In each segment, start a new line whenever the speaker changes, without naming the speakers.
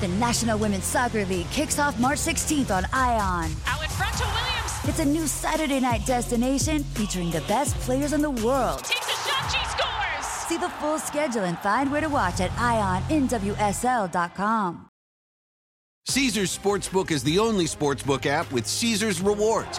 The National Women's Soccer League kicks off March 16th on ION.
Out in front to Williams.
It's a new Saturday night destination featuring the best players in the world.
Takes a shot, she scores.
See the full schedule and find where to watch at IONNWSL.com.
Caesars Sportsbook is the only sportsbook app with Caesars rewards.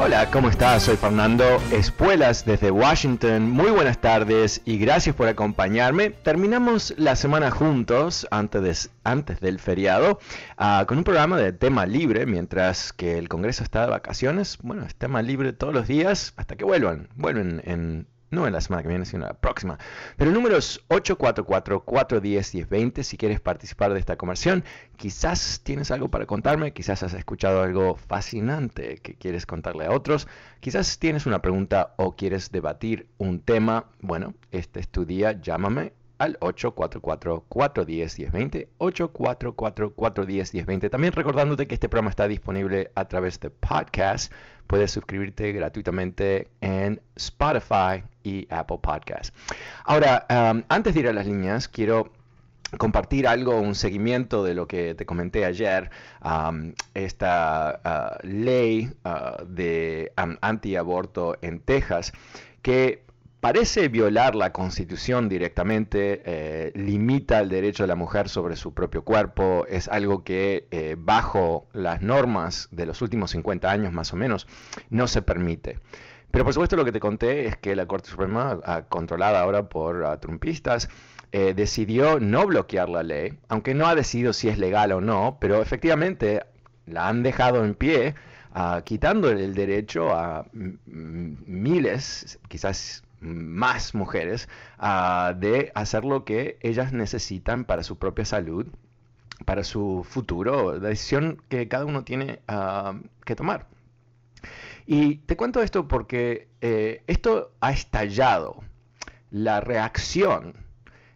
Hola, ¿cómo estás? Soy Fernando Espuelas desde Washington. Muy buenas tardes y gracias por acompañarme. Terminamos la semana juntos antes, de, antes del feriado uh, con un programa de tema libre mientras que el Congreso está de vacaciones. Bueno, es tema libre todos los días hasta que vuelvan. Vuelven en no en la semana que viene, sino la próxima. Pero el número es 844-410-1020 si quieres participar de esta conversión. Quizás tienes algo para contarme, quizás has escuchado algo fascinante que quieres contarle a otros, quizás tienes una pregunta o quieres debatir un tema. Bueno, este es tu día, llámame al 844-410-1020, 844-410-1020. También recordándote que este programa está disponible a través de podcast. Puedes suscribirte gratuitamente en Spotify y Apple Podcast. Ahora, um, antes de ir a las líneas, quiero compartir algo, un seguimiento de lo que te comenté ayer, um, esta uh, ley uh, de um, antiaborto en Texas, que parece violar la constitución directamente, eh, limita el derecho de la mujer sobre su propio cuerpo, es algo que eh, bajo las normas de los últimos 50 años más o menos no se permite. Pero por supuesto lo que te conté es que la Corte Suprema, ah, controlada ahora por uh, trumpistas, eh, decidió no bloquear la ley, aunque no ha decidido si es legal o no, pero efectivamente la han dejado en pie, uh, quitando el derecho a miles, quizás más mujeres uh, de hacer lo que ellas necesitan para su propia salud, para su futuro, la decisión que cada uno tiene uh, que tomar. Y te cuento esto porque eh, esto ha estallado. La reacción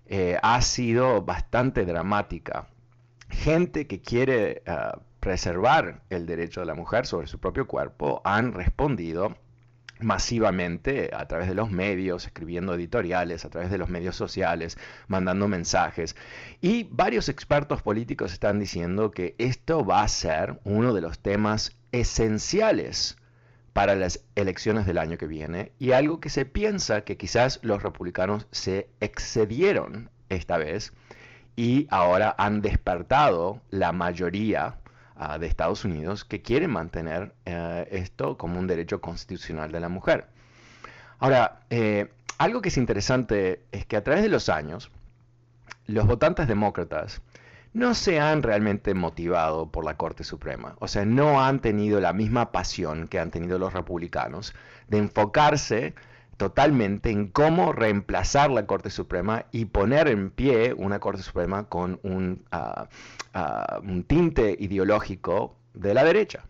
eh, ha sido bastante dramática. Gente que quiere uh, preservar el derecho de la mujer sobre su propio cuerpo han respondido masivamente a través de los medios, escribiendo editoriales, a través de los medios sociales, mandando mensajes. Y varios expertos políticos están diciendo que esto va a ser uno de los temas esenciales para las elecciones del año que viene y algo que se piensa que quizás los republicanos se excedieron esta vez y ahora han despertado la mayoría de Estados Unidos que quieren mantener uh, esto como un derecho constitucional de la mujer. Ahora, eh, algo que es interesante es que a través de los años, los votantes demócratas no se han realmente motivado por la Corte Suprema. O sea, no han tenido la misma pasión que han tenido los republicanos de enfocarse totalmente en cómo reemplazar la Corte Suprema y poner en pie una Corte Suprema con un, uh, uh, un tinte ideológico de la derecha.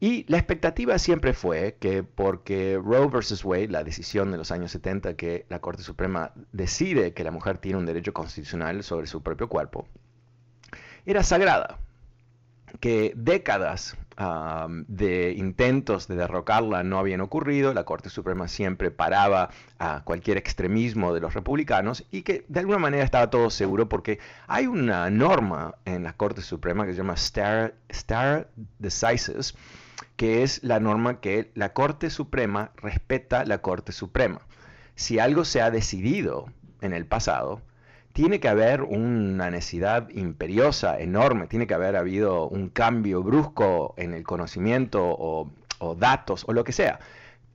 Y la expectativa siempre fue que porque Roe versus Wade, la decisión de los años 70 que la Corte Suprema decide que la mujer tiene un derecho constitucional sobre su propio cuerpo, era sagrada, que décadas de intentos de derrocarla no habían ocurrido, la Corte Suprema siempre paraba a cualquier extremismo de los republicanos y que de alguna manera estaba todo seguro porque hay una norma en la Corte Suprema que se llama stare, stare decisis, que es la norma que la Corte Suprema respeta la Corte Suprema. Si algo se ha decidido en el pasado, tiene que haber una necesidad imperiosa, enorme, tiene que haber habido un cambio brusco en el conocimiento o, datos o lo que sea,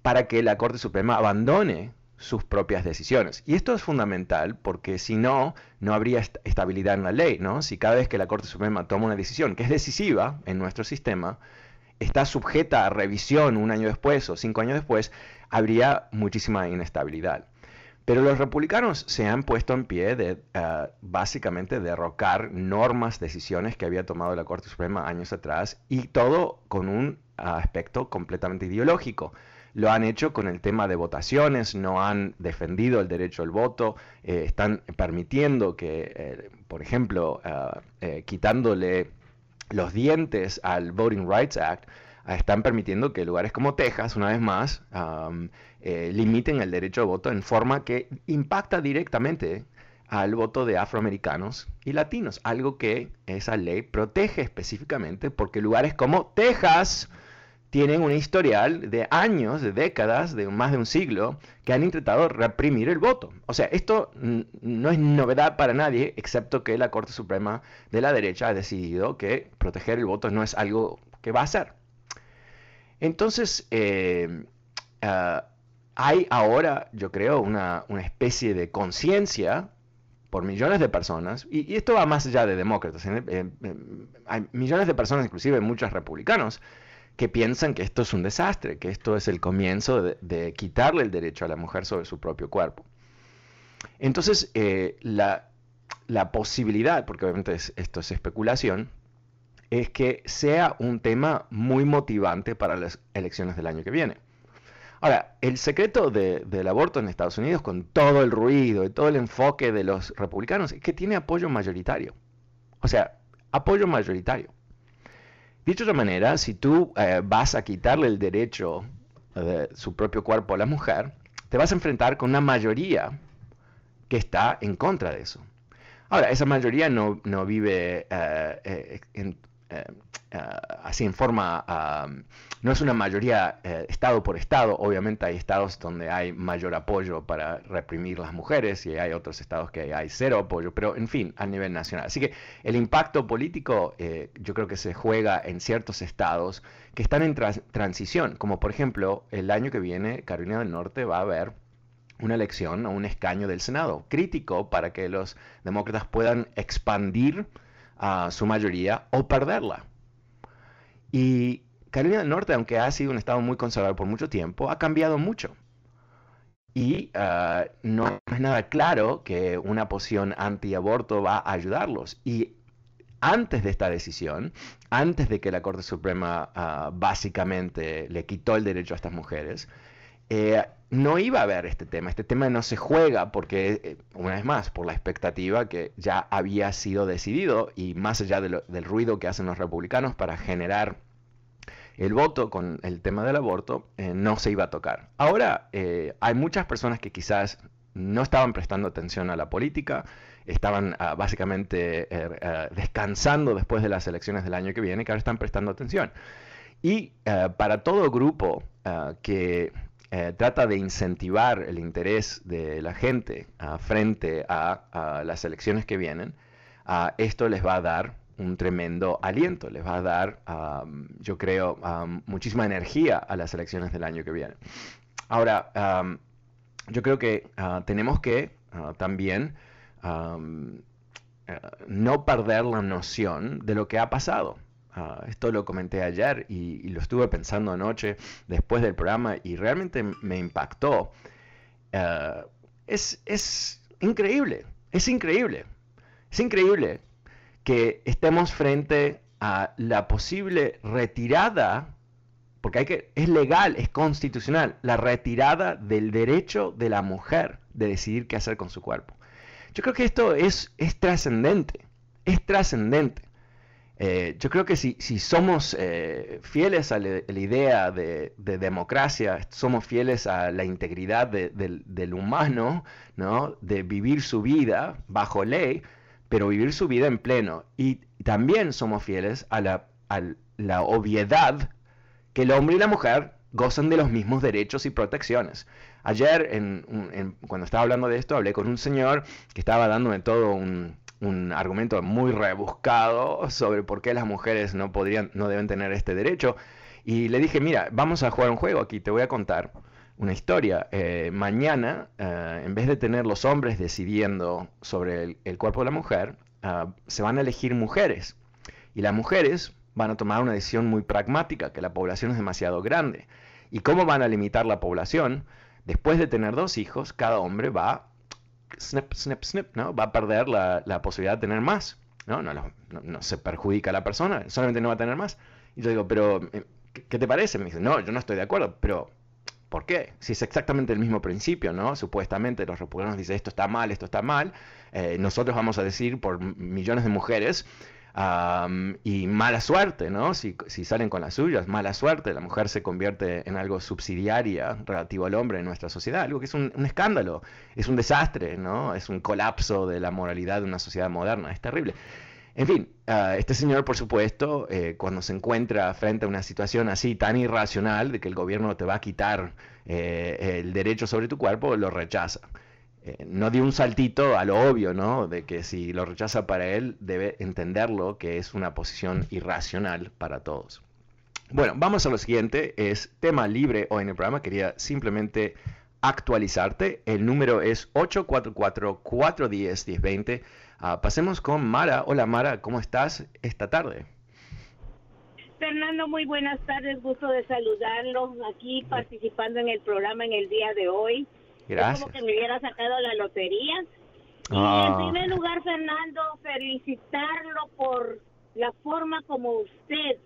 para que la Corte Suprema abandone sus propias decisiones. Y esto es fundamental porque si no, no habría estabilidad en la ley, ¿no? Si cada vez que la Corte Suprema toma una decisión que es decisiva en nuestro sistema, está sujeta a revisión un año después o cinco años después, habría muchísima inestabilidad. Pero los republicanos se han puesto en pie de uh, básicamente derrocar normas, decisiones que había tomado la Corte Suprema años atrás y todo con un aspecto completamente ideológico. Lo han hecho con el tema de votaciones, no han defendido el derecho al voto, eh, están permitiendo que, eh, por ejemplo, uh, quitándole los dientes al Voting Rights Act, uh, están permitiendo que lugares como Texas, una vez más, eh, limiten el derecho al voto en forma que impacta directamente al voto de afroamericanos y latinos, algo que esa ley protege específicamente porque lugares como Texas tienen un historial de años, de décadas, de más de un siglo, que han intentado reprimir el voto. O sea, esto no es novedad para nadie, excepto que la Corte Suprema de la derecha ha decidido que proteger el voto no es algo que va a hacer. Entonces, eh, uh, hay ahora, yo creo, una, especie de conciencia por millones de personas, y, esto va más allá de demócratas, hay millones de personas, inclusive muchos republicanos, que piensan que esto es un desastre, que esto es el comienzo de, quitarle el derecho a la mujer sobre su propio cuerpo. Entonces, eh, la, posibilidad, porque obviamente es, esto es especulación, es que sea un tema muy motivante para las elecciones del año que viene. Ahora, el secreto de, del aborto en Estados Unidos, con todo el ruido y todo el enfoque de los republicanos, es que tiene apoyo mayoritario. O sea, apoyo mayoritario. Dicho de otra manera, si tú eh, vas a quitarle el derecho de su propio cuerpo a la mujer, te vas a enfrentar con una mayoría que está en contra de eso. Ahora, esa mayoría no, no vive eh, eh, en, Uh, así en forma, no es una mayoría uh, estado por estado, obviamente hay estados donde hay mayor apoyo para reprimir las mujeres y hay otros estados que hay cero apoyo, pero en fin, a nivel nacional. Así que el impacto político eh, yo creo que se juega en ciertos estados que están en tra transición, como por ejemplo el año que viene Carolina del Norte va a haber una elección a un escaño del Senado, crítico para que los demócratas puedan expandir a su mayoría o perderla. Y Carolina del Norte, aunque ha sido un estado muy conservador por mucho tiempo, ha cambiado mucho. Y uh, no es nada claro que una posición antiaborto va a ayudarlos. Y antes de esta decisión, antes de que la Corte Suprema uh, básicamente le quitó el derecho a estas mujeres, eh, no iba a haber este tema. Este tema no se juega porque, eh, una vez más, por la expectativa que ya había sido decidido y más allá del ruido que hacen los republicanos para generar el voto con el tema del aborto, eh, no se iba a tocar. Ahora hay muchas personas que quizás no estaban prestando atención a la política, estaban uh, básicamente uh, descansando después de las elecciones del año que viene, que ahora están prestando atención. Y para todo grupo que eh, trata de incentivar el interés de la gente uh, frente a, las elecciones que vienen, uh, esto les va a dar un tremendo aliento, les va a dar, yo creo, muchísima energía a las elecciones del año que viene. Ahora, yo creo que uh, tenemos que también eh, no perder la noción de lo que ha pasado. Uh, esto lo comenté ayer y, lo estuve pensando anoche después del programa y realmente me impactó. Uh, es, es increíble, es increíble, es increíble que estemos frente a la posible retirada, porque hay que, es legal, es constitucional, la retirada del derecho de la mujer de decidir qué hacer con su cuerpo. Yo creo que esto es, es trascendente, es trascendente. Eh, yo creo que si, si somos eh, fieles a la, idea de, de, democracia, somos fieles a la integridad de, de, del humano, ¿no? de vivir su vida bajo ley, pero vivir su vida en pleno. Y también somos fieles a la, a la obviedad que el hombre y la mujer gozan de los mismos derechos y protecciones. Ayer, en, en, cuando estaba hablando de esto, hablé con un señor que estaba dándome todo un, un argumento muy rebuscado sobre por qué las mujeres no podrían, no deben tener este derecho. Y le dije, mira, vamos a jugar un juego aquí, te voy a contar una historia. Eh, mañana, eh, en vez de tener los hombres decidiendo sobre el, cuerpo de la mujer, ah, se van a elegir mujeres. Y las mujeres van a tomar una decisión muy pragmática, que la población es demasiado grande. ¿Y cómo van a limitar la población? Después de tener dos hijos, cada hombre va, snip, snip, snip, ¿no? Va a perder la, la posibilidad de tener más. ¿no? No, no, no se perjudica a la persona, solamente no va a tener más. Y yo digo, pero, eh, ¿qué, te parece? Me dice, no, yo no estoy de acuerdo, pero ¿Por qué? Si es exactamente el mismo principio, ¿no? Supuestamente los republicanos dicen esto está mal, esto está mal. Eh, nosotros vamos a decir por millones de mujeres y mala suerte, ¿no? Si, salen con las suyas, mala suerte. La mujer se convierte en algo subsidiaria relativo al hombre en nuestra sociedad, algo que es un, escándalo, es un desastre, ¿no? Es un colapso de la moralidad de una sociedad moderna, es terrible. En fin, uh, este señor, por supuesto, eh, cuando se encuentra frente a una situación así tan irracional de que el gobierno te va a quitar eh, el derecho sobre tu cuerpo, lo rechaza. Eh, no dio un saltito a lo obvio, ¿no? De que si lo rechaza para él, debe entenderlo que es una posición irracional para todos. Bueno, vamos a lo siguiente, es tema libre hoy en el programa, quería simplemente actualizarte. El número es 844-410-1020. Uh, pasemos con Mara. Hola Mara, ¿cómo estás esta tarde?
Fernando, muy buenas tardes, gusto de saludarlos aquí participando en el programa en el día de hoy.
Gracias.
Es como que me hubiera sacado la lotería. Y en primer lugar, Fernando, felicitarlo por la forma como usted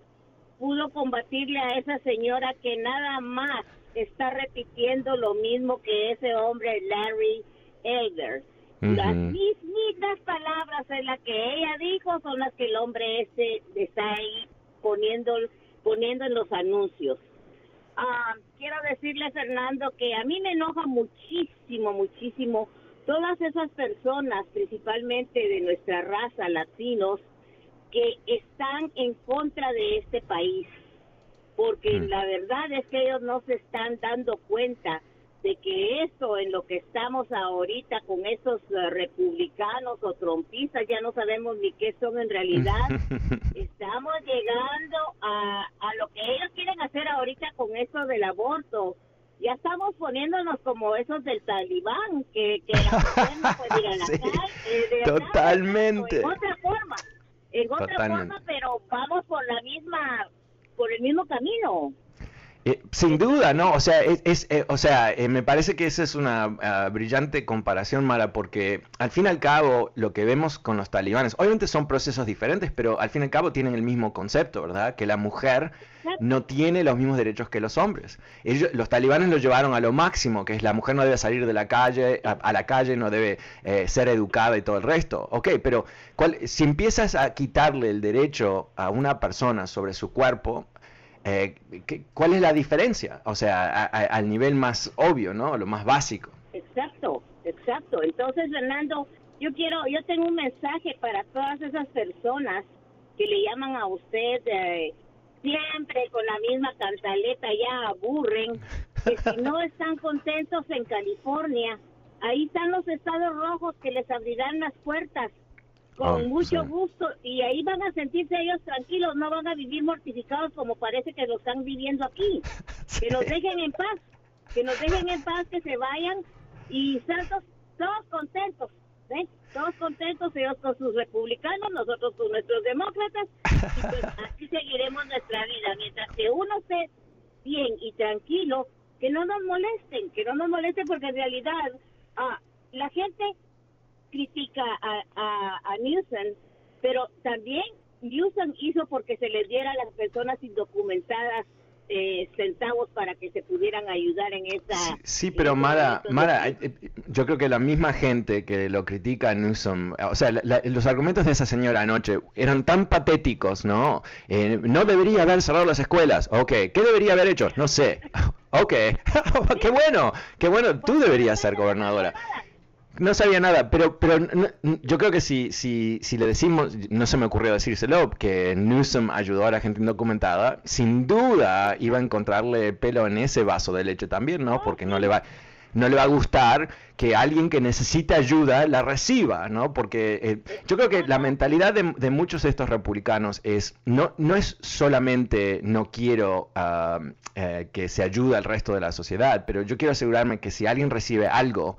pudo combatirle a esa señora que nada más está repitiendo lo mismo que ese hombre Larry Elder. Uh -huh. Las mismas palabras en las que ella dijo son las que el hombre ese está ahí poniendo, poniendo en los anuncios. Uh, quiero decirle, Fernando, que a mí me enoja muchísimo, muchísimo todas esas personas, principalmente de nuestra raza, latinos, que están en contra de este país. Porque mm. la verdad es que ellos no se están dando cuenta de que eso en lo que estamos ahorita con esos uh, republicanos o trompistas, ya no sabemos ni qué son en realidad, estamos llegando a, a lo que ellos quieren hacer ahorita con eso del aborto. Ya estamos poniéndonos como esos del talibán, que, que la no puede ir a la
Sí,
calle. de
totalmente.
En otra forma, en otra
Totalmente.
forma, pero vamos por la misma, por el mismo camino.
Eh, sin duda, ¿no? O sea, es, es, eh, o sea eh, me parece que esa es una uh, brillante comparación, Mara, porque al fin y al cabo lo que vemos con los talibanes, obviamente son procesos diferentes, pero al fin y al cabo tienen el mismo concepto, ¿verdad? Que la mujer no tiene los mismos derechos que los hombres. Ellos, los talibanes lo llevaron a lo máximo, que es la mujer no debe salir de la calle, a, a la calle no debe eh, ser educada y todo el resto. Ok, pero ¿cuál, si empiezas a quitarle el derecho a una persona sobre su cuerpo, eh, ¿qué, ¿cuál es la diferencia? O sea, a, a, al nivel más obvio, ¿no? Lo más básico.
Exacto, exacto. Entonces, Fernando, yo quiero, yo tengo un mensaje para todas esas personas que le llaman a usted eh, siempre con la misma cantaleta, ya aburren, que si no están contentos en California, ahí están los estados rojos que les abrirán las puertas con
Oh,
mucho
sí.
gusto y ahí van a sentirse ellos tranquilos, no van a vivir mortificados como parece que lo están viviendo aquí. Que nos dejen en paz, que nos dejen en paz, que se vayan y santos, todos contentos. Todos contentos, ellos con sus republicanos, nosotros con nuestros demócratas, y pues así seguiremos nuestra vida. Mientras que uno esté bien y tranquilo, que no nos molesten, que no nos molesten porque en realidad ah, la gente critica a, a, a Newsom, pero también Newsom hizo porque se les diera a las personas indocumentadas eh, centavos para que se pudieran ayudar en esa...
Sí, sí, pero Mara, Mara, eh, eh, yo creo que la misma gente que lo critica a Newsom, o sea, la, la, los argumentos de esa señora anoche eran tan patéticos, ¿no? Eh, no debería haber cerrado las escuelas, ok, ¿qué debería haber hecho? No sé, ok, qué bueno, qué bueno, tú deberías ser gobernadora. No sabía nada, pero, pero yo creo que si, si, si le decimos, no se me ocurrió decírselo, que Newsom ayudó a la gente indocumentada, sin duda iba a encontrarle pelo en ese vaso de leche también, ¿no? Porque no le va... no le va a gustar que alguien que necesita ayuda la reciba, ¿no? Porque eh, yo creo que la mentalidad de, muchos de estos republicanos es, no, no es solamente no quiero ah, eh, que se ayude al resto de la sociedad, pero yo quiero asegurarme que si alguien recibe algo,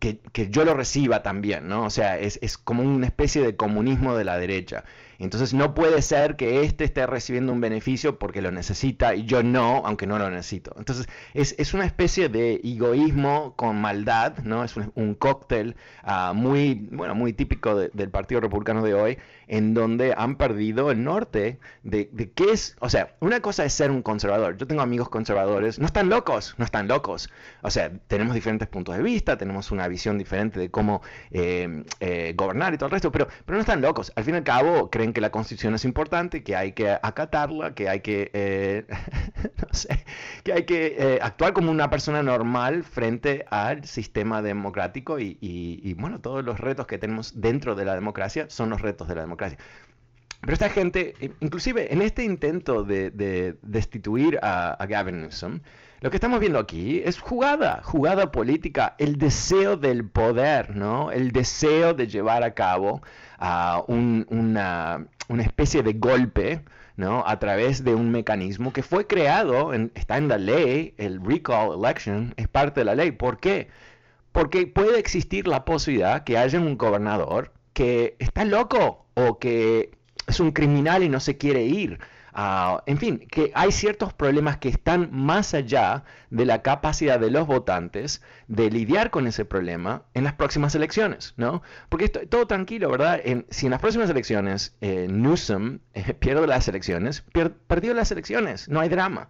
que, que, yo lo reciba también, ¿no? O sea, es, es, como una especie de comunismo de la derecha. Entonces no puede ser que éste esté recibiendo un beneficio porque lo necesita y yo no, aunque no lo necesito. Entonces es, es una especie de egoísmo con maldad, ¿no? Es un, cóctel uh, muy, bueno, muy típico del Partido Republicano de hoy, en donde han perdido el norte de, de, qué es, o sea, una cosa es ser un conservador. Yo tengo amigos conservadores, no están locos, no están locos. O sea, tenemos diferentes puntos de vista, tenemos una visión diferente de cómo eh, eh, gobernar y todo el resto, pero, pero no están locos. Al fin y al cabo, creen que la constitución es importante, que hay que acatarla, que hay que, eh, que hay que eh, actuar como una persona normal frente al sistema democrático y, bueno, todos los retos que tenemos dentro de la democracia son los retos de la democracia. Pero esta gente, inclusive en este intento de, destituir a, a Gavin Newsom, lo que estamos viendo aquí es jugada, jugada política, el deseo del poder, ¿no? El deseo de llevar a cabo una, una, especie de golpe, ¿no? A través de un mecanismo que fue creado, está en la ley, el recall election es parte de la ley. ¿Por qué? Porque puede existir la posibilidad que haya un gobernador que está loco o que es un criminal y no se quiere ir Ah, en fin, que hay ciertos problemas que están más allá de la capacidad de los votantes de lidiar con ese problema en las próximas elecciones, ¿no? Porque esto, todo tranquilo, ¿verdad? si en las próximas elecciones eh, Newsom eh, pierde las elecciones, perdió las elecciones, no hay drama.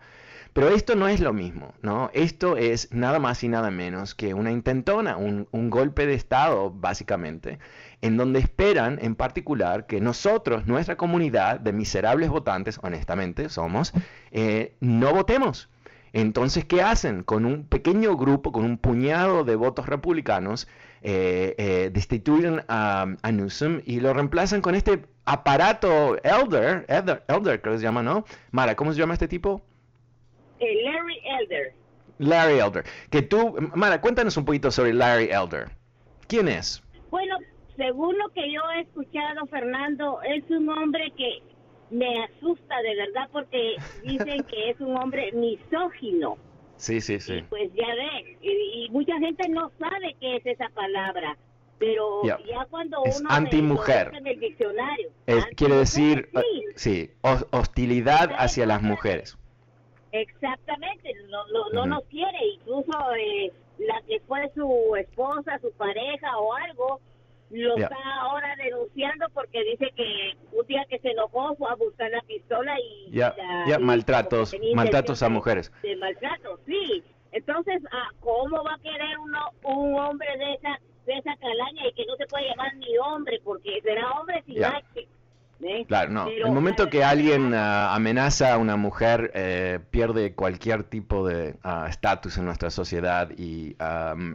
Pero esto no es lo mismo, ¿no? Esto es nada más y nada menos que una intentona, un, un golpe de Estado, básicamente, en donde esperan en particular que nosotros, nuestra comunidad de miserables votantes, honestamente somos, eh, no votemos. Entonces, ¿qué hacen? Con un pequeño grupo, con un puñado de votos republicanos, eh, eh, destituyen a, Newsom y lo reemplazan con este aparato Elder, Elder, Elder creo que se llama, ¿no? Mara, ¿cómo se llama este tipo?
Larry Elder.
Larry Elder. Que tú, Mara, cuéntanos un poquito sobre Larry Elder. ¿Quién es?
Bueno, según lo que yo he escuchado, Fernando, es un hombre que me asusta de verdad porque dicen que es un hombre misógino.
Sí, sí, sí.
pues ya ves, y, mucha gente no sabe qué es esa palabra, pero ya cuando
es
uno
antimujer
en el diccionario,
quiere decir sí, hostilidad hacia las mujeres.
Exactamente, no, no, no nos quiere, incluso eh, la que fue su esposa, su pareja o algo, lo está ahora denunciando porque dice que un día que se enojó fue a buscar la pistola y
ya, maltratos, maltratos a mujeres.
De, maltratos, sí. Entonces, ah, ¿cómo va a querer uno un hombre de esa de esa calaña y que no se puede llamar ni hombre porque será hombre si
Claro, no. el momento que alguien ah, amenaza a una mujer, eh, pierde cualquier tipo de ah, estatus en nuestra sociedad y,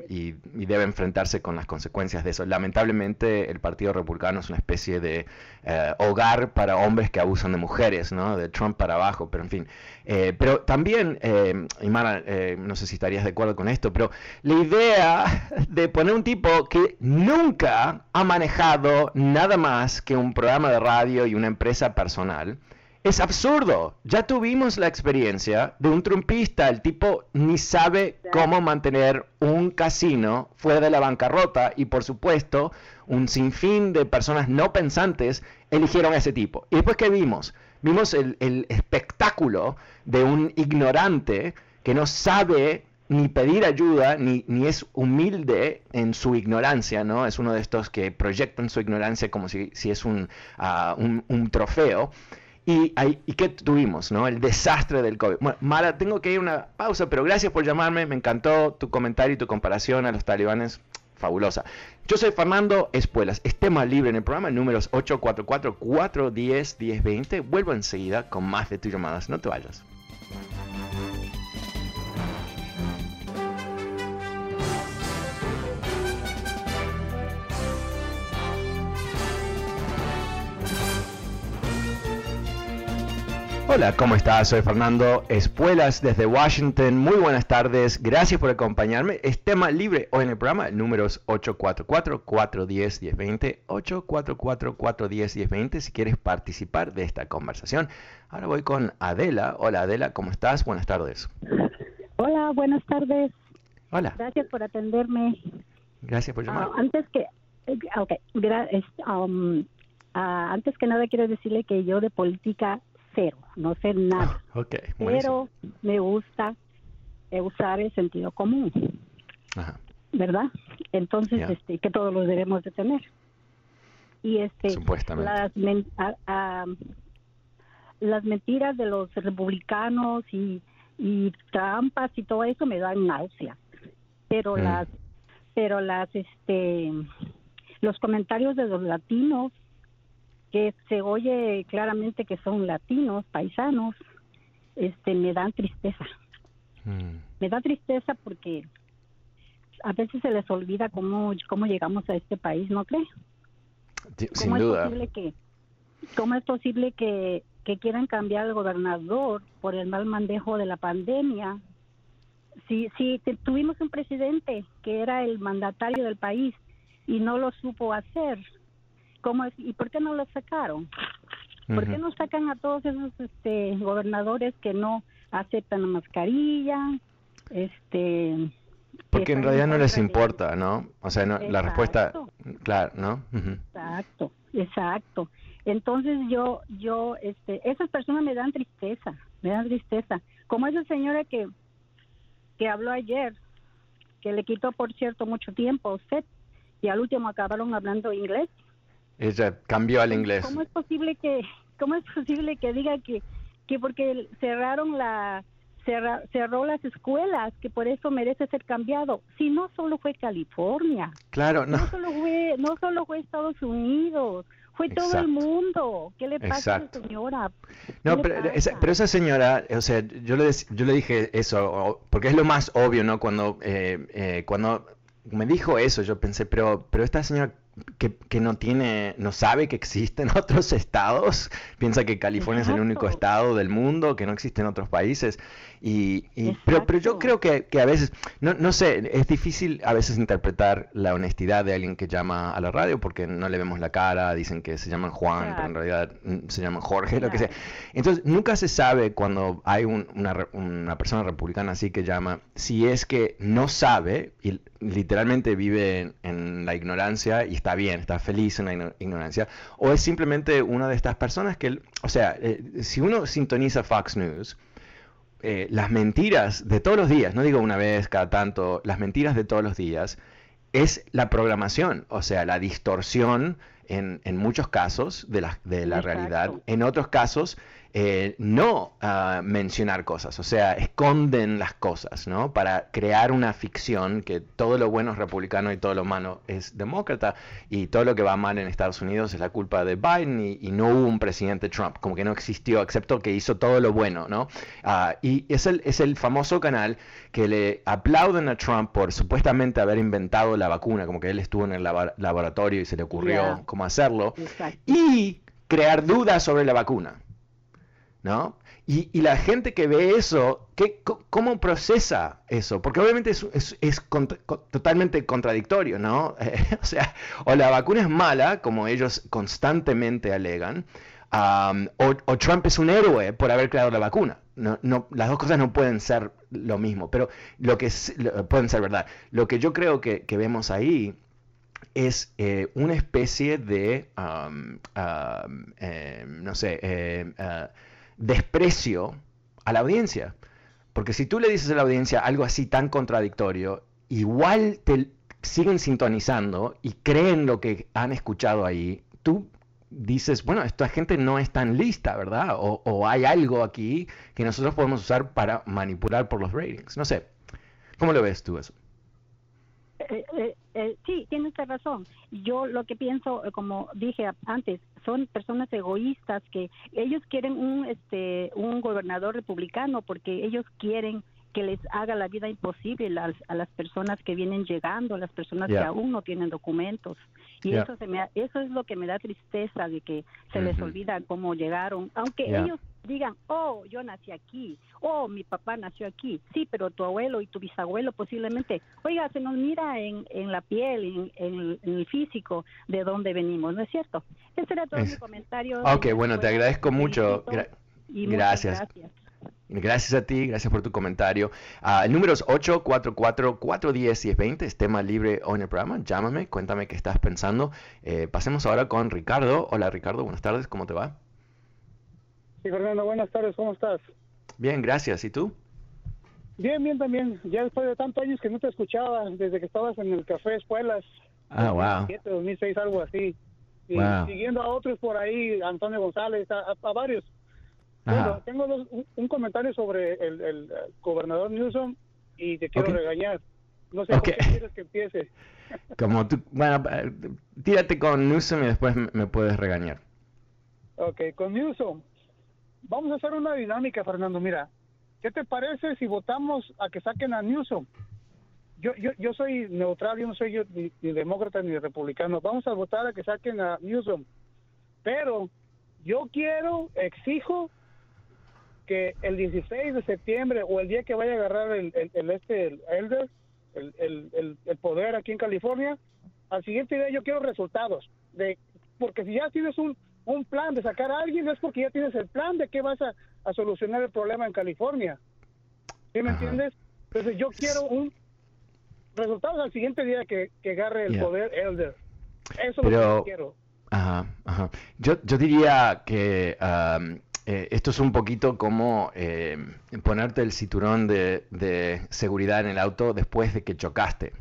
y, debe enfrentarse con las consecuencias de eso. Lamentablemente, el Partido Republicano es una especie de eh, hogar para hombres que abusan de mujeres, ¿no? De Trump para abajo, pero en fin. Eh, pero también, eh, Imara, no sé si estarías de acuerdo con esto, pero la idea de poner un tipo que nunca ha manejado nada más que un programa de radio y una empresa personal, es absurdo. Ya tuvimos la experiencia de un trumpista. El tipo ni sabe cómo mantener un casino fuera de la bancarrota y por supuesto un sinfín de personas no pensantes eligieron a ese tipo. ¿Y después qué vimos? Vimos el, espectáculo de un ignorante que no sabe ni pedir ayuda, ni, ni, es humilde en su ignorancia, ¿no? Es uno de estos que proyectan su ignorancia como si, si es un, ah, un, un, trofeo. Y, hay, ¿Y qué tuvimos? ¿no? El desastre del COVID. Bueno, Mara, tengo que ir a una pausa, pero gracias por llamarme. Me encantó tu comentario y tu comparación a los talibanes fabulosa. Yo soy Fernando Espuelas, más libre en el programa números 844-410-1020. Vuelvo enseguida con más de tus llamadas, no te vayas. Hola, ¿cómo estás? Soy Fernando Espuelas desde Washington. Muy buenas tardes. Gracias por acompañarme. Es tema libre hoy en el programa. El número es 844-410-1020. 844-410-1020 si quieres participar de esta conversación. Ahora voy con Adela. Hola Adela, ¿cómo estás? Buenas tardes.
Hola, buenas tardes.
Hola.
Gracias por atenderme.
Gracias por llamar.
Ah, antes que, eh, okay, gra- es, um, ah, antes que nada quiero decirle que yo de política cero, no sé nada,
buenísimo.
pero me gusta usar el sentido común,
Ajá.
¿verdad? Entonces, este, que todos los debemos de tener. Y este,
Supuestamente.
las men- ah, ah, las mentiras de los republicanos y, y trampas y todo eso me dan náusea. Pero
Mm.
las pero las este los comentarios de los latinos que se oye claramente que son latinos, paisanos, este me dan tristeza.
Mm.
Me da tristeza porque a veces se les olvida cómo cómo llegamos a este país, ¿no cree?
Ti-
¿Cómo
Sin
es
duda.
posible que cómo es posible que, que quieran cambiar al gobernador por el mal manejo de la pandemia? Si si te- tuvimos un presidente que era el mandatario del país y no lo supo hacer, ¿cómo es y por qué no lo sacaron? ¿Por qué no sacan a todos esos este, gobernadores que no aceptan la mascarilla? Este
Porque
que
en realidad no les importa, ¿no? O sea, no- la respuesta, claro, ¿no?
Exacto, exacto. Entonces yo, yo, este, esas personas me dan tristeza, me dan tristeza. Como esa señora que, que habló ayer, que le quitó, por cierto, mucho tiempo a usted, y al último acabaron hablando inglés.
Ella cambió al inglés.
¿Cómo es posible que, cómo es posible que diga que, que porque cerraron la, cerra- cerró las escuelas, que por eso merece ser cambiado? Si no solo fue California,
Claro, no.
no solo fue, no solo fue Estados Unidos, fue todo el mundo. ¿Qué le pasa a esa señora?
No,
¿Qué le
pero esa,
pasa?
pero esa señora, o sea, yo le, yo le dije eso, porque es lo más obvio, ¿no? Cuando, eh, eh, cuando me dijo eso, yo pensé, pero, pero esta señora que, que no tiene, no sabe que existen otros estados, piensa que California es el único estado del mundo, que no existen otros países, y, y- pero, pero yo creo que, que a veces, no, no sé, es difícil a veces interpretar la honestidad de alguien que llama a la radio, porque no le vemos la cara, dicen que se llaman Juan, pero en
Claro.
realidad mm, se llaman Jorge, lo que sea.
Claro.
Entonces, nunca se sabe cuando hay un- una, una persona republicana así que llama, si es que no sabe y literalmente vive en, en la ignorancia y está bien, está feliz en la igno- ignorancia, o es simplemente una de estas personas que, o sea, eh, si uno sintoniza Fox News, eh, las mentiras de todos los días, no digo una vez cada tanto, las mentiras de todos los días, es la programación, o sea, la distorsión en, en muchos casos de la, de la realidad, en otros casos eh, no ah, mencionar cosas, o sea, esconden las cosas, ¿no? Para crear una ficción que todo lo bueno es republicano y todo lo malo es demócrata y todo lo que va mal en Estados Unidos es la culpa de Biden y, y no hubo un presidente Trump, como que no existió, excepto que hizo todo lo bueno, ¿no? Ah, y es el, es el famoso canal que le aplauden a Trump por supuestamente haber inventado la vacuna, como que él estuvo en el laboratorio y se le ocurrió cómo hacerlo,
Exacto.
y crear dudas sobre la vacuna. ¿No? Y, y la gente que ve eso, ¿qué, ¿cómo procesa eso? Porque obviamente es, es- es totalmente contradictorio, ¿no? o sea, o la vacuna es mala, como ellos constantemente alegan, o, Trump es un héroe por haber creado la vacuna. No, no, las dos cosas no pueden ser lo mismo, pero lo que lo- pueden ser verdad. Lo que yo creo que, que vemos ahí es eh, una especie de, eh, no sé, eh, ah, desprecio a la audiencia. Porque si tú le dices a la audiencia algo así tan contradictorio, igual te siguen sintonizando y creen lo que han escuchado ahí, tú dices, bueno, esta gente no es tan lista, ¿verdad? O, o hay algo aquí que nosotros podemos usar para manipular por los ratings. No sé, ¿cómo lo ves tú eso?
Eh, eh, eh, sí, tiene usted razón. Yo lo que pienso, eh, como dije antes, son personas egoístas que ellos quieren un este un gobernador republicano porque ellos quieren que les haga la vida imposible a, las- a las personas que vienen llegando, a las personas que aún no tienen documentos. Y eso se me eso es lo que me da tristeza de que se les olvida cómo llegaron, aunque ellos digan, oh, yo nací aquí, oh, mi papá nació aquí, sí, pero tu abuelo y tu bisabuelo posiblemente, oiga, se nos mira en, en la piel, en, en, el físico de dónde venimos, ¿no es cierto? Ese era todo mi comentario.
Ok, bueno, te agradezco mucho. gracias. gracias. Gracias a ti, gracias por tu comentario. Uh, el número es 844-410-1020, es tema libre en el programa. Llámame, cuéntame qué estás pensando. Eh, pasemos ahora con Ricardo. Hola Ricardo, buenas tardes, ¿cómo te va?
Sí, Fernando, buenas tardes, ¿cómo estás?
Bien, gracias. ¿Y tú?
Bien, bien también. Ya después de tantos años que no te escuchaba, desde que estabas en el Café Escuelas.
Ah, wow.
2007, 2006, algo así. Y siguiendo a otros por ahí, Antonio González, a, varios. Bueno, tengo un, comentario sobre el, gobernador Newsom y te quiero regañar. No sé qué quieres que empiece.
Como tú, bueno, eh, tírate con Newsom y después me puedes regañar.
Ok, con Newsom. Vamos a hacer una dinámica, Fernando. Mira, ¿qué te parece si votamos a que saquen a Newsom? Yo, yo, yo soy neutral, yo no soy ni, demócrata ni republicano. Vamos a votar a que saquen a Newsom. Pero yo quiero, exijo que el 16 de septiembre o el día que vaya a agarrar el, el, este, el elder, el, el, poder aquí en California, al siguiente día yo quiero resultados. de Porque si ya tienes un, un plan de sacar a alguien es porque ya tienes el plan de qué vas a, solucionar el problema en California. ¿Sí me entiendes? Entonces yo quiero un resultado al siguiente día que, que agarre el poder Elder. Eso es lo que quiero.
Ajá, ajá. Yo, yo diría que um, eh, esto es un poquito como eh, ponerte el cinturón de, de, seguridad en el auto después de que chocaste.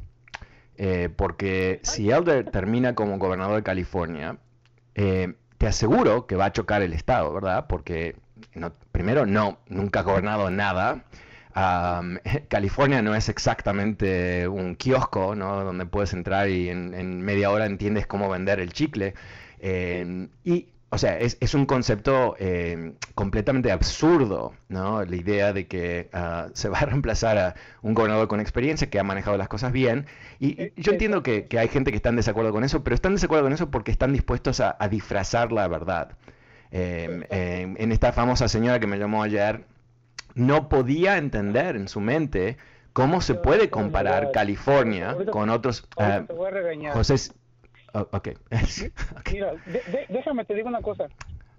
Eh, porque si Elder termina como gobernador de California, eh, te aseguro que va a chocar el Estado, ¿verdad? Porque primero no, nunca ha gobernado nada. California no es exactamente un kiosco, ¿no? Donde puedes entrar y en, media hora entiendes cómo vender el chicle. Eh, y o sea, es, un concepto eh, completamente absurdo, ¿no? La idea de que ah, se va a reemplazar a un gobernador con experiencia que ha manejado las cosas bien. Y, eh, yo entiendo que, hay gente que está en desacuerdo con eso, pero están en desacuerdo con eso porque están dispuestos a, disfrazar la verdad. Em, em, en esta famosa señora que me llamó ayer, no podía entender en su mente cómo se puede comparar California con otros...
Ah, José,
Oh, ok.
Mira, déjame te digo una cosa.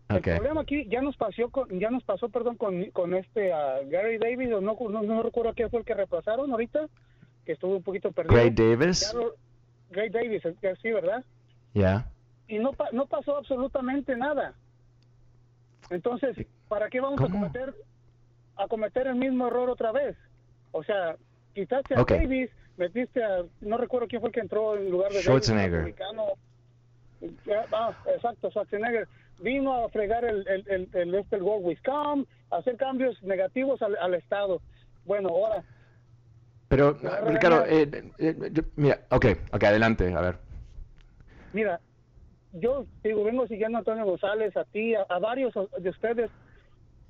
El problema aquí ya nos pasó con, ya nos pasó, perdón, con, con este Gary Davis, o no, no, recuerdo quién fue el que repasaron ahorita, que estuvo un poquito perdido.
Gray Davis.
Gray Davis, sí, ¿verdad?
Ya.
Y no, no pasó absolutamente nada. Entonces, ¿para qué vamos a cometer a cometer el mismo error otra vez? O sea, quitaste a Davis metiste a, no recuerdo quién fue el que entró en lugar de
Schwarzenegger.
Ah, exacto, Schwarzenegger. Vino a fregar el, el, el, el, este, el World Wisconsin, a hacer cambios negativos al, al Estado. Bueno, ahora.
Pero, Ricardo, eh, eh, mira, ok, ok, adelante, a ver.
Mira, yo digo, vengo siguiendo a Antonio González, a ti, a, a varios de ustedes,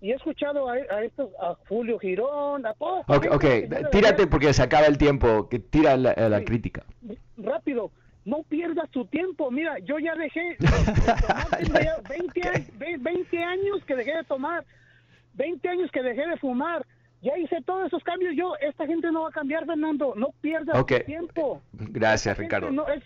y he escuchado a, estos, a Julio Girón, a todos.
Ok, okay. tírate porque se acaba el tiempo, que tira la, la crítica.
Rápido, no pierdas tu tiempo. Mira, yo ya dejé 20, años, 20 años que dejé de tomar, 20 años que dejé de fumar. Ya hice todos esos cambios. Yo, esta gente no va a cambiar, Fernando. No pierdas tu tiempo.
Gracias, Ricardo.
No, es,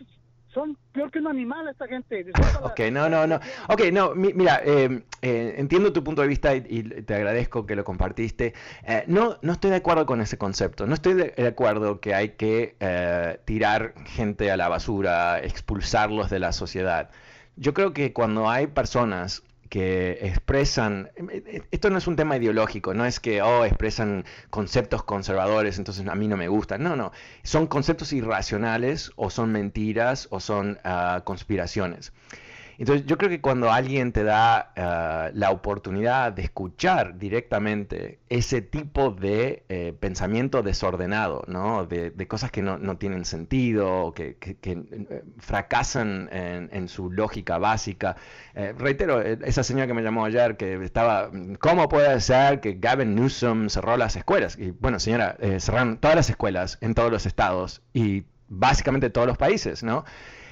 son peor que un animal esta gente.
ok, no, no, no. Ok, no, mira, em, eh, entiendo tu punto de vista y, te agradezco que lo compartiste. Eh, no, no estoy de acuerdo con ese concepto. No estoy de, acuerdo que hay que eh, tirar gente a la basura, expulsarlos de la sociedad. Yo creo que cuando hay personas que expresan, esto no es un tema ideológico, no es que, oh, expresan conceptos conservadores, entonces a mí no me gustan, no, no, son conceptos irracionales o son mentiras o son ah, conspiraciones. Entonces yo creo que cuando alguien te da eh, la oportunidad de escuchar directamente ese tipo de eh, pensamiento desordenado, ¿no? de, cosas que no, tienen sentido, que, eh, fracasan en, su lógica básica. reitero, esa señora que me llamó ayer que estaba, ¿cómo puede ser que Gavin Newsom cerró las escuelas? Y bueno, señora, cerraron todas las escuelas en todos los estados y básicamente todos los países, ¿no?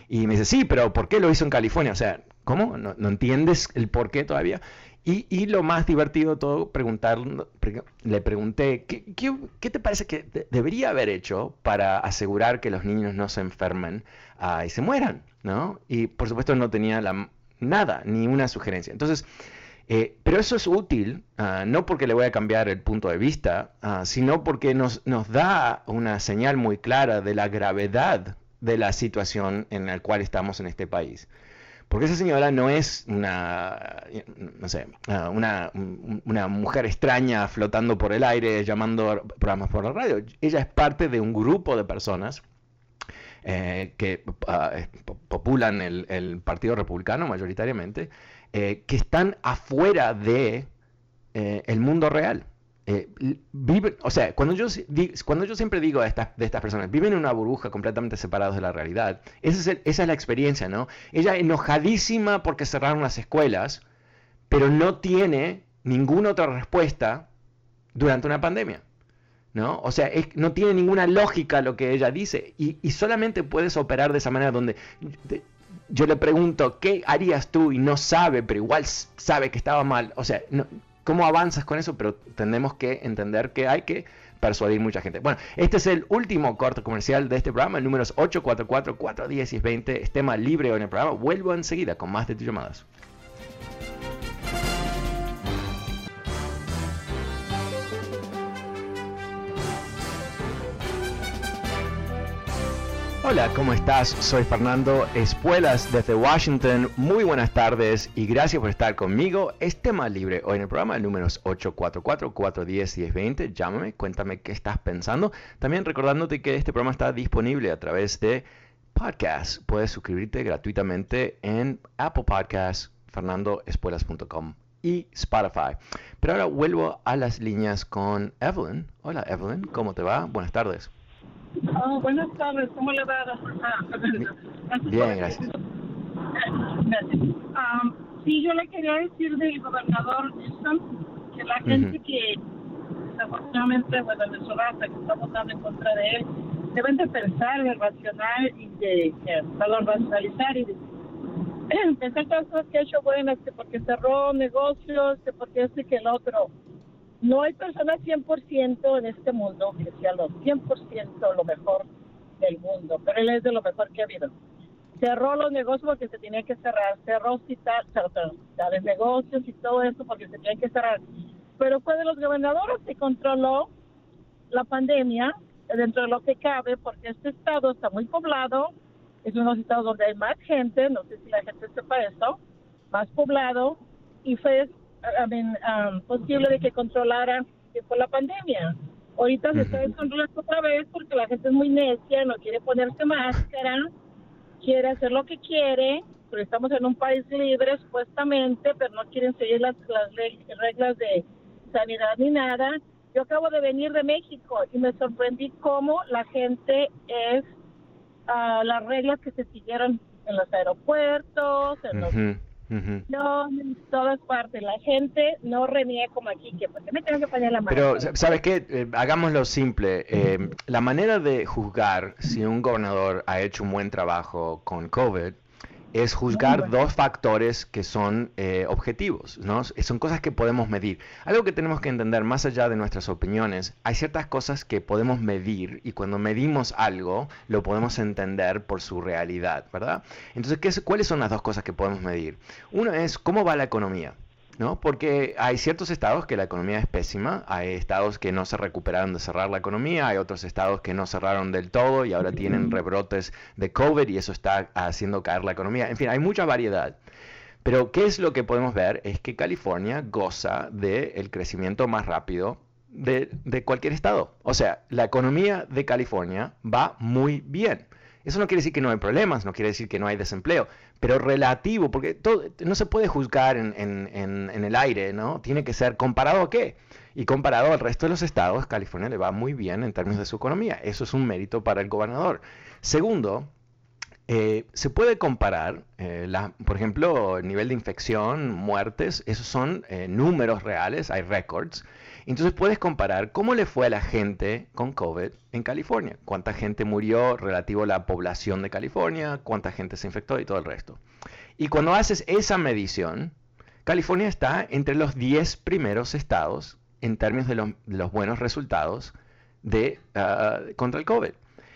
Y me dice, sí, pero ¿por qué lo hizo en California? O sea, ¿cómo? ¿No, entiendes el por qué todavía? Y, lo más divertido de todo, preguntar, le pregunté, ¿qué, te parece que debería haber hecho para asegurar que los niños no se enfermen ah, y se mueran? ¿no? Y por supuesto no tenía la, nada, ni una sugerencia. Entonces, eh, pero eso es útil, ah, no porque le voy a cambiar el punto de vista, ah, sino porque nos, nos da una señal muy clara de la gravedad de la situación en la cual estamos en este país. Porque esa señora no es una, no sé, ah, una, una, mujer extraña flotando por el aire llamando programas por la radio. Ella es parte de un grupo de personas eh, que populan el, el, Partido Republicano mayoritariamente, eh, que están afuera de eh, mundo real. Eh, viven, o sea, cuando yo, cuando yo siempre digo de estas personas, viven en una burbuja completamente separados de la realidad, esa es, esa es la experiencia, ¿no? Ella enojadísima porque cerraron las escuelas, pero no tiene ninguna otra respuesta durante una pandemia. ¿No? O sea, no tiene ninguna lógica lo que ella dice y, solamente puedes operar de esa manera donde yo le pregunto, ¿qué harías tú? Y no sabe, pero igual sabe que estaba mal. O sea, ¿cómo avanzas con eso? Pero tenemos que entender que hay que persuadir mucha gente. Bueno, este es el último corte comercial de este programa, el número es 844-410-20. Es libre en el programa. Vuelvo enseguida con más de tus llamadas. Hola, ¿cómo estás? Soy Fernando Espuelas desde Washington. Muy buenas tardes y gracias por estar conmigo. Es tema libre hoy en el programa, el número es 844-410-1020. Llámame, cuéntame qué estás pensando. También recordándote que este programa está disponible a través de podcast. Puedes suscribirte gratuitamente en Apple Podcasts, fernandoespuelas.com y Spotify. Pero ahora vuelvo a las líneas con Evelyn. Hola Evelyn, ¿cómo te va? Buenas tardes.
Oh, buenas tardes, ¿cómo le va? Ah,
Bien, gracias.
Um, sí, yo le quería decir del gobernador que la gente que desafortunadamente, bueno, de su raza, que está votando en contra de él, deben de pensar, de racional y de, perdón, racionalizar y de pensar cosas que ha hecho buenas, que porque cerró negocios, que porque este que el otro no hay personas 100% en este mundo que sea lo 100% lo mejor del mundo, pero él es de lo mejor que ha habido. Cerró los negocios porque se tenía que cerrar, cerró hospitales, negocios y todo eso porque se tenía que cerrar. Pero fue de los gobernadores que controló la pandemia dentro de lo que cabe, porque este estado está muy poblado, es uno de los estados donde hay más gente, no sé si la gente sepa esto, más poblado, y fue Um, posible de que controlara que fue la pandemia. Ahorita se está descontrolando otra vez porque la gente es muy necia, no quiere ponerse máscara, quiere hacer lo que quiere, pero estamos en un país libre supuestamente, pero no quieren seguir las, reglas de sanidad ni nada. Yo acabo de venir de México y me sorprendí cómo la gente es uh, las reglas que se siguieron en los aeropuertos, en los no, en todas partes. La gente no reniega como aquí, que porque me tengo que poner la mano.
Pero, ¿sabes qué? Eh, hagámoslo simple. Eh, la manera de juzgar si un gobernador ha hecho un buen trabajo con COVID es juzgar dos factores que son eh, objetivos, ¿no? Son cosas que podemos medir. Algo que tenemos que entender más allá de nuestras opiniones, hay ciertas cosas que podemos medir y cuando medimos algo lo podemos entender por su realidad, ¿verdad? Entonces, ¿qué, ¿cuáles son las dos cosas que podemos medir? Uno es cómo va la economía. ¿No? Porque hay ciertos estados que la economía es pésima, hay estados que no se recuperaron de cerrar la economía, hay otros estados que no cerraron del todo y ahora tienen rebrotes de COVID y eso está haciendo caer la economía. En fin, hay mucha variedad. Pero ¿qué es lo que podemos ver? Es que California goza del crecimiento más rápido de, de cualquier estado. O sea, la economía de California va muy bien. Eso no quiere decir que no hay problemas, no quiere decir que no hay desempleo, pero relativo, porque todo, no se puede juzgar en, el aire, ¿no? Tiene que ser comparado a qué. Y comparado al resto de los estados, California le va muy bien en términos de su economía. Eso es un mérito para el gobernador. Segundo, eh, se puede comparar, eh, por ejemplo, el nivel de infección, muertes, esos son eh, números reales, hay records. Entonces puedes comparar cómo le fue a la gente con COVID en California, cuánta gente murió relativo a la población de California, cuánta gente se infectó y todo el resto. Y cuando haces esa medición, California está entre los 10 primeros estados en términos de los, buenos resultados de, ah, contra el COVID.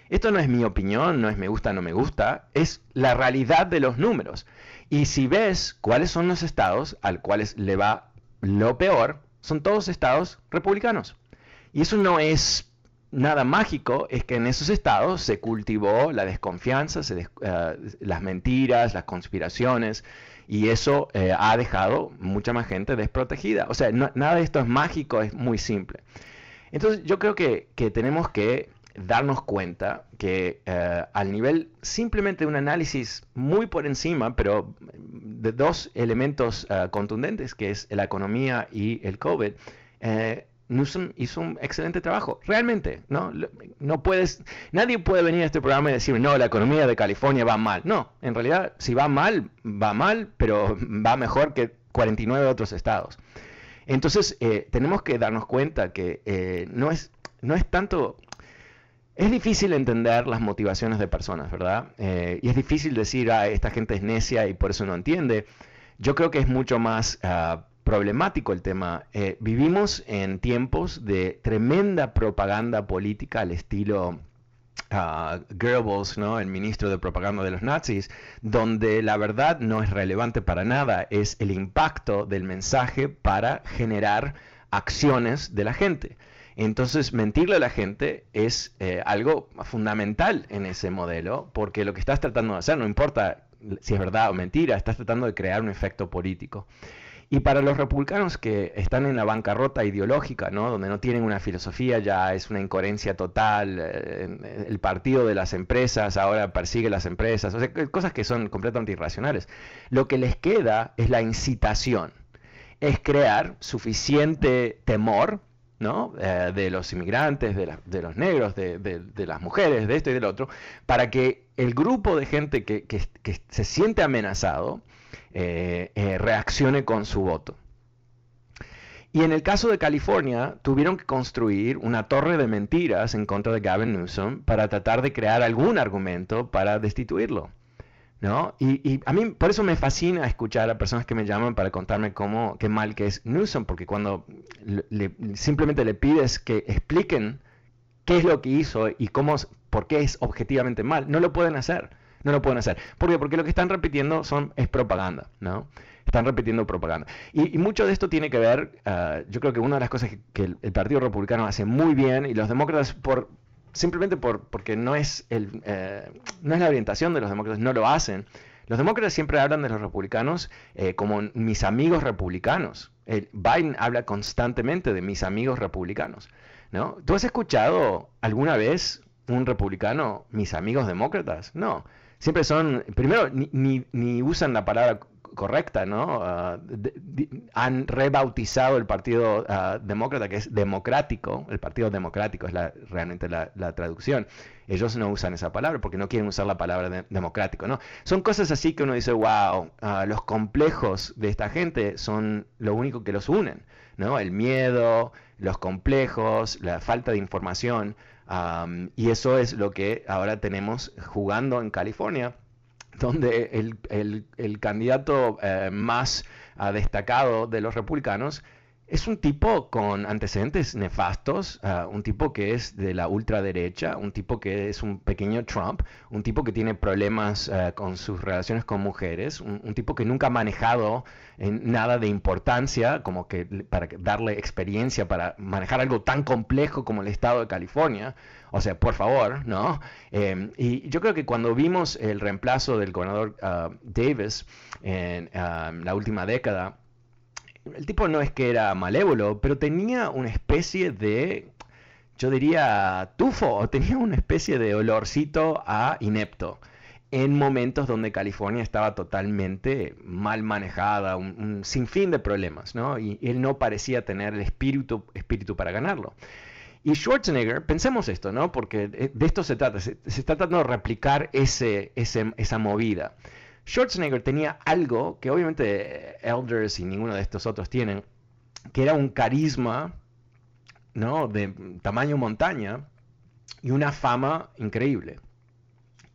Esto no es mi opinión, no es me gusta, no me gusta, es la realidad de los números. Y si ves cuáles son los estados al cuales le va lo peor, son todos estados republicanos. Y eso no es nada mágico, es que en esos estados se cultivó la desconfianza, eh, las mentiras, las conspiraciones, y eso eh, ha dejado mucha más gente desprotegida. O sea, nada de esto es mágico, es muy simple. Entonces yo creo que, tenemos que darnos cuenta que eh, al nivel simplemente de un análisis muy por encima, pero de dos elementos contundentes, que es la economía y el COVID, Newsom hizo un excelente trabajo, realmente, ¿no? No puedes, nadie puede venir a este programa y decir, no, la economía de California va mal. No, en realidad, si va mal, va mal, pero va mejor que 49 otros estados. Entonces, eh, tenemos que darnos cuenta que eh, no, es, no es tanto... Es difícil entender las motivaciones de personas, ¿verdad? Eh, y es difícil decir, ah, esta gente es necia y por eso no entiende. Yo creo que es mucho más ah, problemático el tema. Eh, vivimos en tiempos de tremenda propaganda política al estilo uh, Goebbels, ¿no? el ministro de propaganda de los nazis, donde la verdad no es relevante para nada, es el impacto del mensaje para generar acciones de la gente. Entonces, mentirle a la gente es eh, algo fundamental en ese modelo, porque lo que estás tratando de hacer, no importa si es verdad o mentira, estás tratando de crear un efecto político. Y para los republicanos que están en la bancarrota ideológica, ¿no? donde no tienen una filosofía, ya es una incoherencia total, eh, el partido de las empresas ahora persigue las empresas, o sea, cosas que son completamente irracionales. Lo que les queda es la incitación, es crear suficiente temor Eh, de los inmigrantes, de, los negros, de, las mujeres, de esto y del otro, para que el grupo de gente que, que se siente amenazado, eh, eh, reaccione con su voto. Y en el caso de California, tuvieron que construir una torre de mentiras en contra de Gavin Newsom para tratar de crear algún argumento para destituirlo. ¿No? Y, a mí por eso me fascina escuchar a personas que me llaman para contarme cómo, qué mal que es Newsom, porque cuando simplemente le pides que expliquen qué es lo que hizo y cómo, por qué es objetivamente mal, no lo pueden hacer. No lo pueden hacer. ¿Por qué? Porque lo que están repitiendo son, es propaganda, ¿no? Están repitiendo propaganda. Y, mucho de esto tiene que ver, ah, yo creo que una de las cosas que, el, Partido Republicano hace muy bien y los demócratas por simplemente por, porque no es, el, eh, no es la orientación de los demócratas, no lo hacen. Los demócratas siempre hablan de los republicanos eh, como mis amigos republicanos. Biden habla constantemente de mis amigos republicanos. ¿no? ¿Tú has escuchado alguna vez un republicano, mis amigos demócratas? No siempre son, primero, ni, ni, usan la palabra correcta, ¿no? Ah, han rebautizado el Partido ah, Demócrata, que es democrático, el Partido Democrático es la, realmente la, traducción. Ellos no usan esa palabra porque no quieren usar la palabra democrático, ¿no? Son cosas así que uno dice, wow, ah, los complejos de esta gente son lo único que los unen, ¿no? El miedo, los complejos, la falta de información y eso es lo que ahora tenemos jugando en California, donde el, candidato eh, más ah, destacado de los republicanos es un tipo con antecedentes nefastos, ah, un tipo que es de la ultraderecha, un tipo que es un pequeño Trump, un tipo que tiene problemas ah, con sus relaciones con mujeres, un, tipo que nunca ha manejado en nada de importancia, como que para darle experiencia para manejar algo tan complejo como el estado de California. O sea, por favor, ¿no? Em, y yo creo que cuando vimos el reemplazo del gobernador ah, Davis en la última década, el tipo no es que era malévolo, pero tenía una especie de, yo diría, tufo, o tenía una especie de olorcito a inepto en momentos donde California estaba totalmente mal manejada, un, sinfín de problemas, ¿no? Y, él no parecía tener el espíritu, espíritu para ganarlo. Y Schwarzenegger, pensemos esto, ¿no? Porque de esto se trata, se, está tratando de replicar ese, esa movida. Schwarzenegger tenía algo que obviamente Elders y ninguno de estos otros tienen, que era un carisma, ¿no? De tamaño montaña y una fama increíble.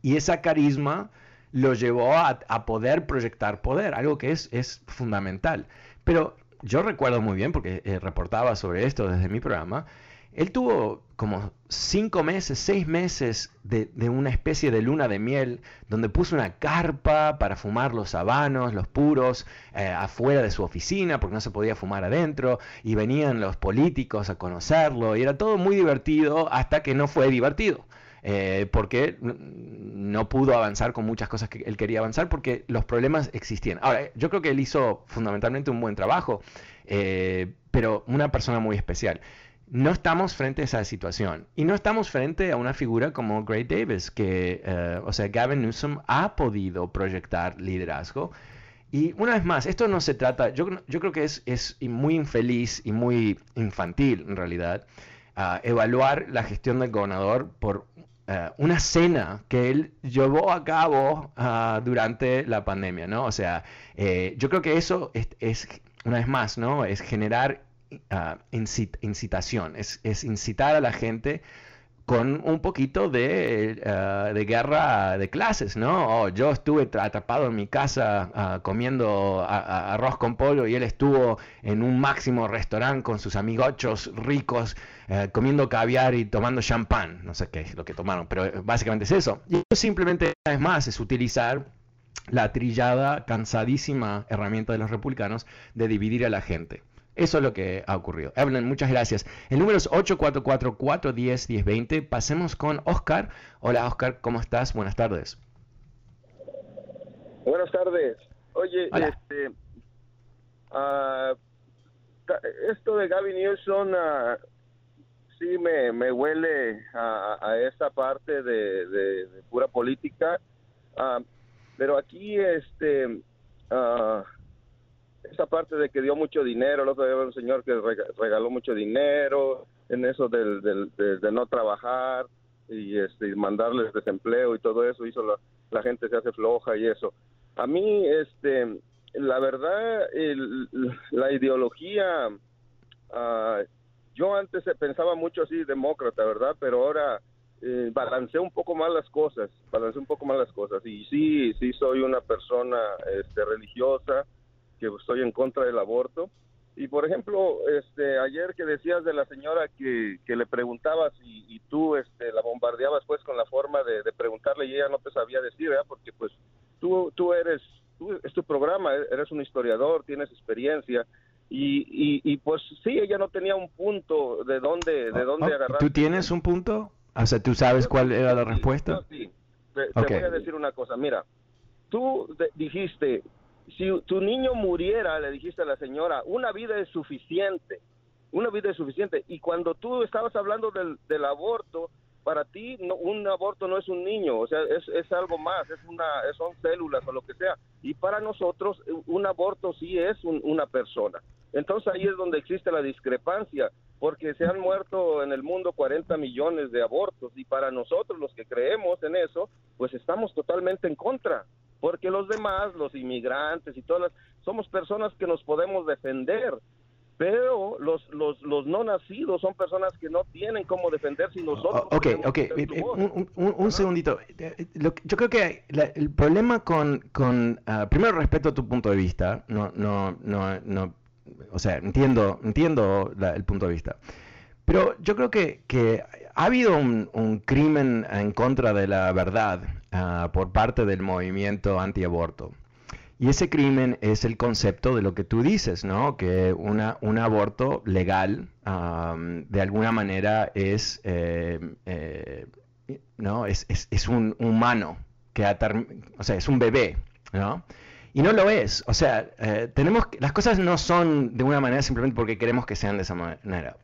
Y esa carisma lo llevó a, poder proyectar poder, algo que es, es fundamental. Pero yo recuerdo muy bien, porque eh, reportaba sobre esto desde mi programa, él tuvo como cinco meses, seis meses de, una especie de luna de miel, donde puso una carpa para fumar los habanos, los puros, eh, afuera de su oficina, porque no se podía fumar adentro, y venían los políticos a conocerlo, y era todo muy divertido hasta que no fue divertido. Eh, porque no pudo avanzar con muchas cosas que él quería avanzar porque los problemas existían. Ahora, yo creo que él hizo fundamentalmente un buen trabajo, eh, pero una persona muy especial no estamos frente a esa situación. Y no estamos frente a una figura como Gray Davis, que, eh, o sea, Gavin Newsom ha podido proyectar liderazgo. Y una vez más, esto no se trata, yo, yo creo que es, es, muy infeliz y muy infantil en realidad, evaluar la gestión del gobernador por eh, una cena que él llevó a cabo ah, durante la pandemia, ¿no? O sea, eh, yo creo que eso es, es, una vez más, ¿no? Es generar Ah, incitación, es, incitar a la gente con un poquito de, ah, guerra de clases, ¿no? Oh, yo estuve atrapado en mi casa ah, comiendo arroz con pollo y él estuvo en un máximo restaurante con sus amigochos ricos eh, comiendo caviar y tomando champán, no sé qué es lo que tomaron, pero eh, básicamente es eso. Y simplemente, es más, es utilizar la trillada, cansadísima herramienta de los republicanos de dividir a la gente. Eso es lo que ha ocurrido. Evelyn, muchas gracias. El número es 844-410-1020. Pasemos con Oscar. Hola Oscar, ¿cómo estás? Buenas tardes.
Buenas tardes. Oye, este, uh, esto de Gavin Newsom uh, sí me, me huele a, a, esa parte de, de, pura política, uh, pero aquí este esa parte de que dio mucho dinero, el otro día un señor que regaló mucho dinero, en eso del, de, no trabajar y este, mandarles desempleo y todo eso, hizo la, gente se hace floja y eso. A mí, este, la verdad, la ideología, uh, yo antes pensaba mucho así, demócrata, ¿verdad? Pero ahora eh, balanceo un poco más las cosas, balanceo un poco más las cosas. Y sí, sí soy una persona este, religiosa, que estoy en contra del aborto. Y por ejemplo, este, ayer que decías de la señora que, que le preguntabas y, y, tú este, la bombardeabas pues con la forma de, preguntarle y ella no te sabía decir, ¿verdad? Porque pues tú, tú eres, tú, es tu programa, e-, eres un historiador, tienes experiencia. Y, y, pues sí, ella no tenía un punto de dónde, de dónde
oh,
agarrar.
¿Tú tienes un punto? O sea, ¿tú sabes cuál era la respuesta?
sí. Te, voy a decir una cosa. Mira, tú dijiste, si tu niño muriera, le dijiste a la señora, una vida es suficiente, una vida es suficiente. Y cuando tú estabas hablando del, del aborto, para ti no, un aborto no es un niño, o sea, es, es algo más, es una, son células o lo que sea. Y para nosotros un aborto sí es una persona. Entonces ahí es donde existe la discrepancia, porque se han muerto en el mundo 40 millones de abortos y para nosotros los que creemos en eso, pues estamos totalmente en contra porque los demás, los inmigrantes y todas somos personas que nos podemos defender, pero los, los, los no nacidos son personas que no tienen cómo defenderse y nosotros...
ok, ok, eh, eh, un, un, segundito. Eh, yo creo que el problema con... con ah, primero respeto tu punto de vista, no, no, no, no o sea, entiendo, entiendo el punto de vista. Pero yo creo que, ha habido un, crimen en contra de la verdad Ah, por parte del movimiento antiaborto. Y ese crimen es el concepto de lo que tú dices, ¿no? Que un aborto legal de alguna manera es, eh, eh, ¿no? Es, un humano, que o sea, es un bebé, ¿no? Y no lo es. O sea, eh, tenemos, las cosas no son de una manera simplemente porque queremos que sean de esa manera.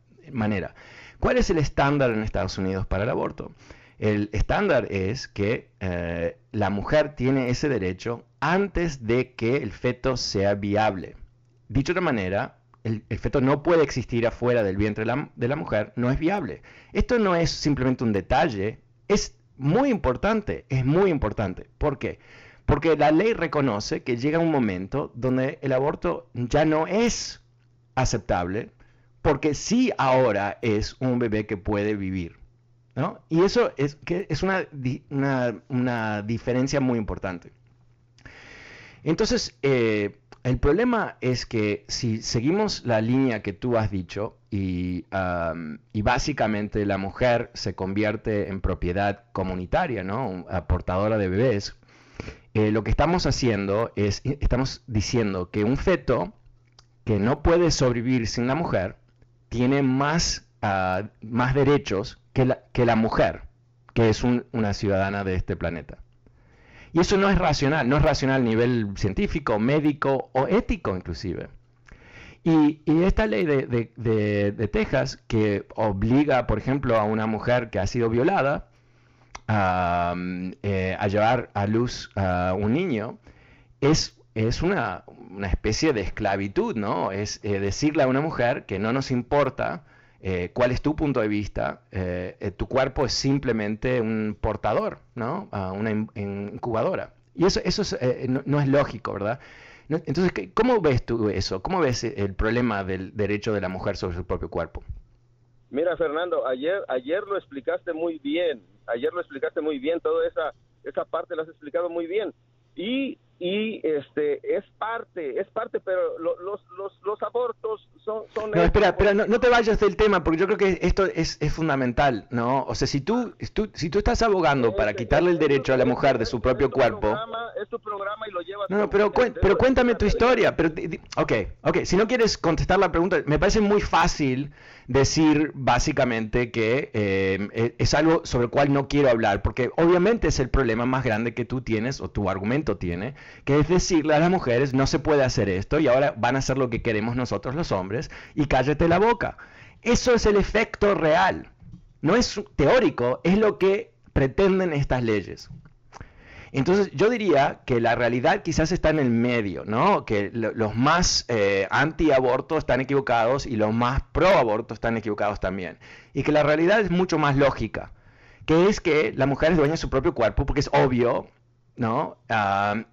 ¿Cuál es el estándar en Estados Unidos para el aborto? El estándar es que eh, la mujer tiene ese derecho antes de que el feto sea viable. Dicho de otra manera, el, feto no puede existir afuera del vientre de la, mujer, no es viable. Esto no es simplemente un detalle, es muy importante, es muy importante. ¿Por qué? Porque la ley reconoce que llega un momento donde el aborto ya no es aceptable, porque sí ahora es un bebé que puede vivir. ¿no? Y eso es, que es una, una, diferencia muy importante. Entonces, eh, el problema es que si seguimos la línea que tú has dicho y, y, básicamente la mujer se convierte en propiedad comunitaria, ¿no? Portadora de bebés, eh, lo que estamos haciendo es, estamos diciendo que un feto que no puede sobrevivir sin la mujer tiene más, ah, más derechos que la, que la mujer, que es una ciudadana de este planeta. Y eso no es racional, no es racional a nivel científico, médico o ético inclusive. Y, esta ley de, Texas que obliga, por ejemplo, a una mujer que ha sido violada a, eh, llevar a luz a un niño, es, es una, especie de esclavitud, ¿no? Es eh, decirle a una mujer que no nos importa eh, cuál es tu punto de vista, eh, tu cuerpo es simplemente un portador, ¿no? una incubadora. Y eso, eso no, es lógico, ¿verdad? Entonces, ¿cómo ves tú eso? ¿Cómo ves el problema del derecho de la mujer sobre su propio cuerpo?
Mira, Fernando, ayer, ayer lo explicaste muy bien. Ayer lo explicaste muy bien. Toda esa, esa parte la has explicado muy bien. Y y este es parte, es parte, pero los, los, los abortos son... son
no, espera, espera, no, te vayas del tema, porque yo creo que esto es, es fundamental, ¿no? O sea, si tú, si tú estás abogando para quitarle el derecho a la mujer de su propio cuerpo...
es tu programa y lo llevas...
No, pero, pero cuéntame tu historia, pero... Ok, ok, si no quieres contestar la pregunta, me parece muy fácil decir básicamente que eh, e, es algo sobre el cual no quiero hablar, porque obviamente es el problema más grande que tú tienes, o tu argumento tiene, que es decirle a las mujeres, no se puede hacer esto y ahora van a hacer lo que queremos nosotros los hombres y cállate la boca. Eso es el efecto real. No es teórico, es lo que pretenden estas leyes. Entonces yo diría que la realidad quizás está en el medio, ¿no? Que los más eh, anti-aborto están equivocados y los más pro-aborto están equivocados también. Y que la realidad es mucho más lógica, que es que la mujer es dueña de su propio cuerpo porque es obvio, ¿no?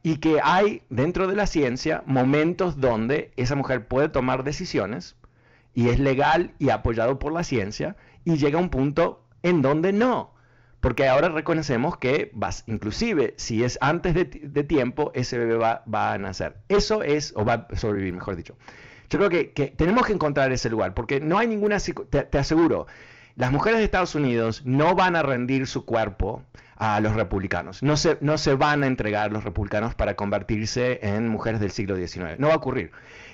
Y que hay dentro de la ciencia momentos donde esa mujer puede tomar decisiones y es legal y apoyado por la ciencia y llega a un punto en donde no. Porque ahora reconocemos que, vas, inclusive, si es antes de, tiempo, ese bebé va, a nacer. Eso es, o va a sobrevivir, mejor dicho. Yo creo que, tenemos que encontrar ese lugar, porque no hay ninguna, te, te aseguro, las mujeres de Estados Unidos no van a rendir su cuerpo a los republicanos. No se, no se van a entregar los republicanos para convertirse en mujeres del siglo XIX. No va a ocurrir.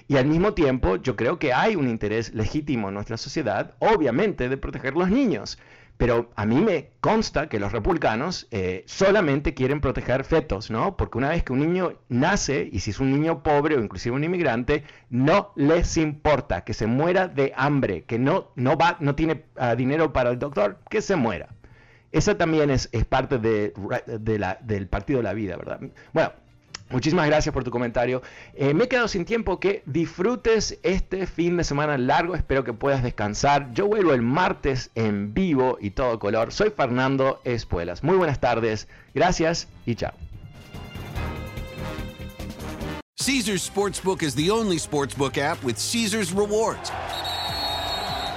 Y al mismo tiempo, yo creo que hay un interés legítimo en nuestra sociedad, obviamente, de proteger los niños. Pero a mí me consta que los republicanos eh, solamente quieren proteger fetos, ¿no? Porque una vez que un niño nace, y si es un niño pobre o inclusive un inmigrante, no les importa que se muera de hambre, que no, no, va, no tiene ah, dinero para el doctor, que se muera. Esa también es, es parte de, la, del partido de la vida, ¿verdad? Bueno, Muchísimas gracias por tu comentario. Eh, me he quedado sin tiempo. Que disfrutes este fin de semana largo. Espero que puedas descansar. Yo vuelvo el martes en vivo y todo color. Soy Fernando Espuelas. Muy buenas tardes. Gracias y chao.
Caesars Sportsbook is the only sportsbook app with Caesars rewards.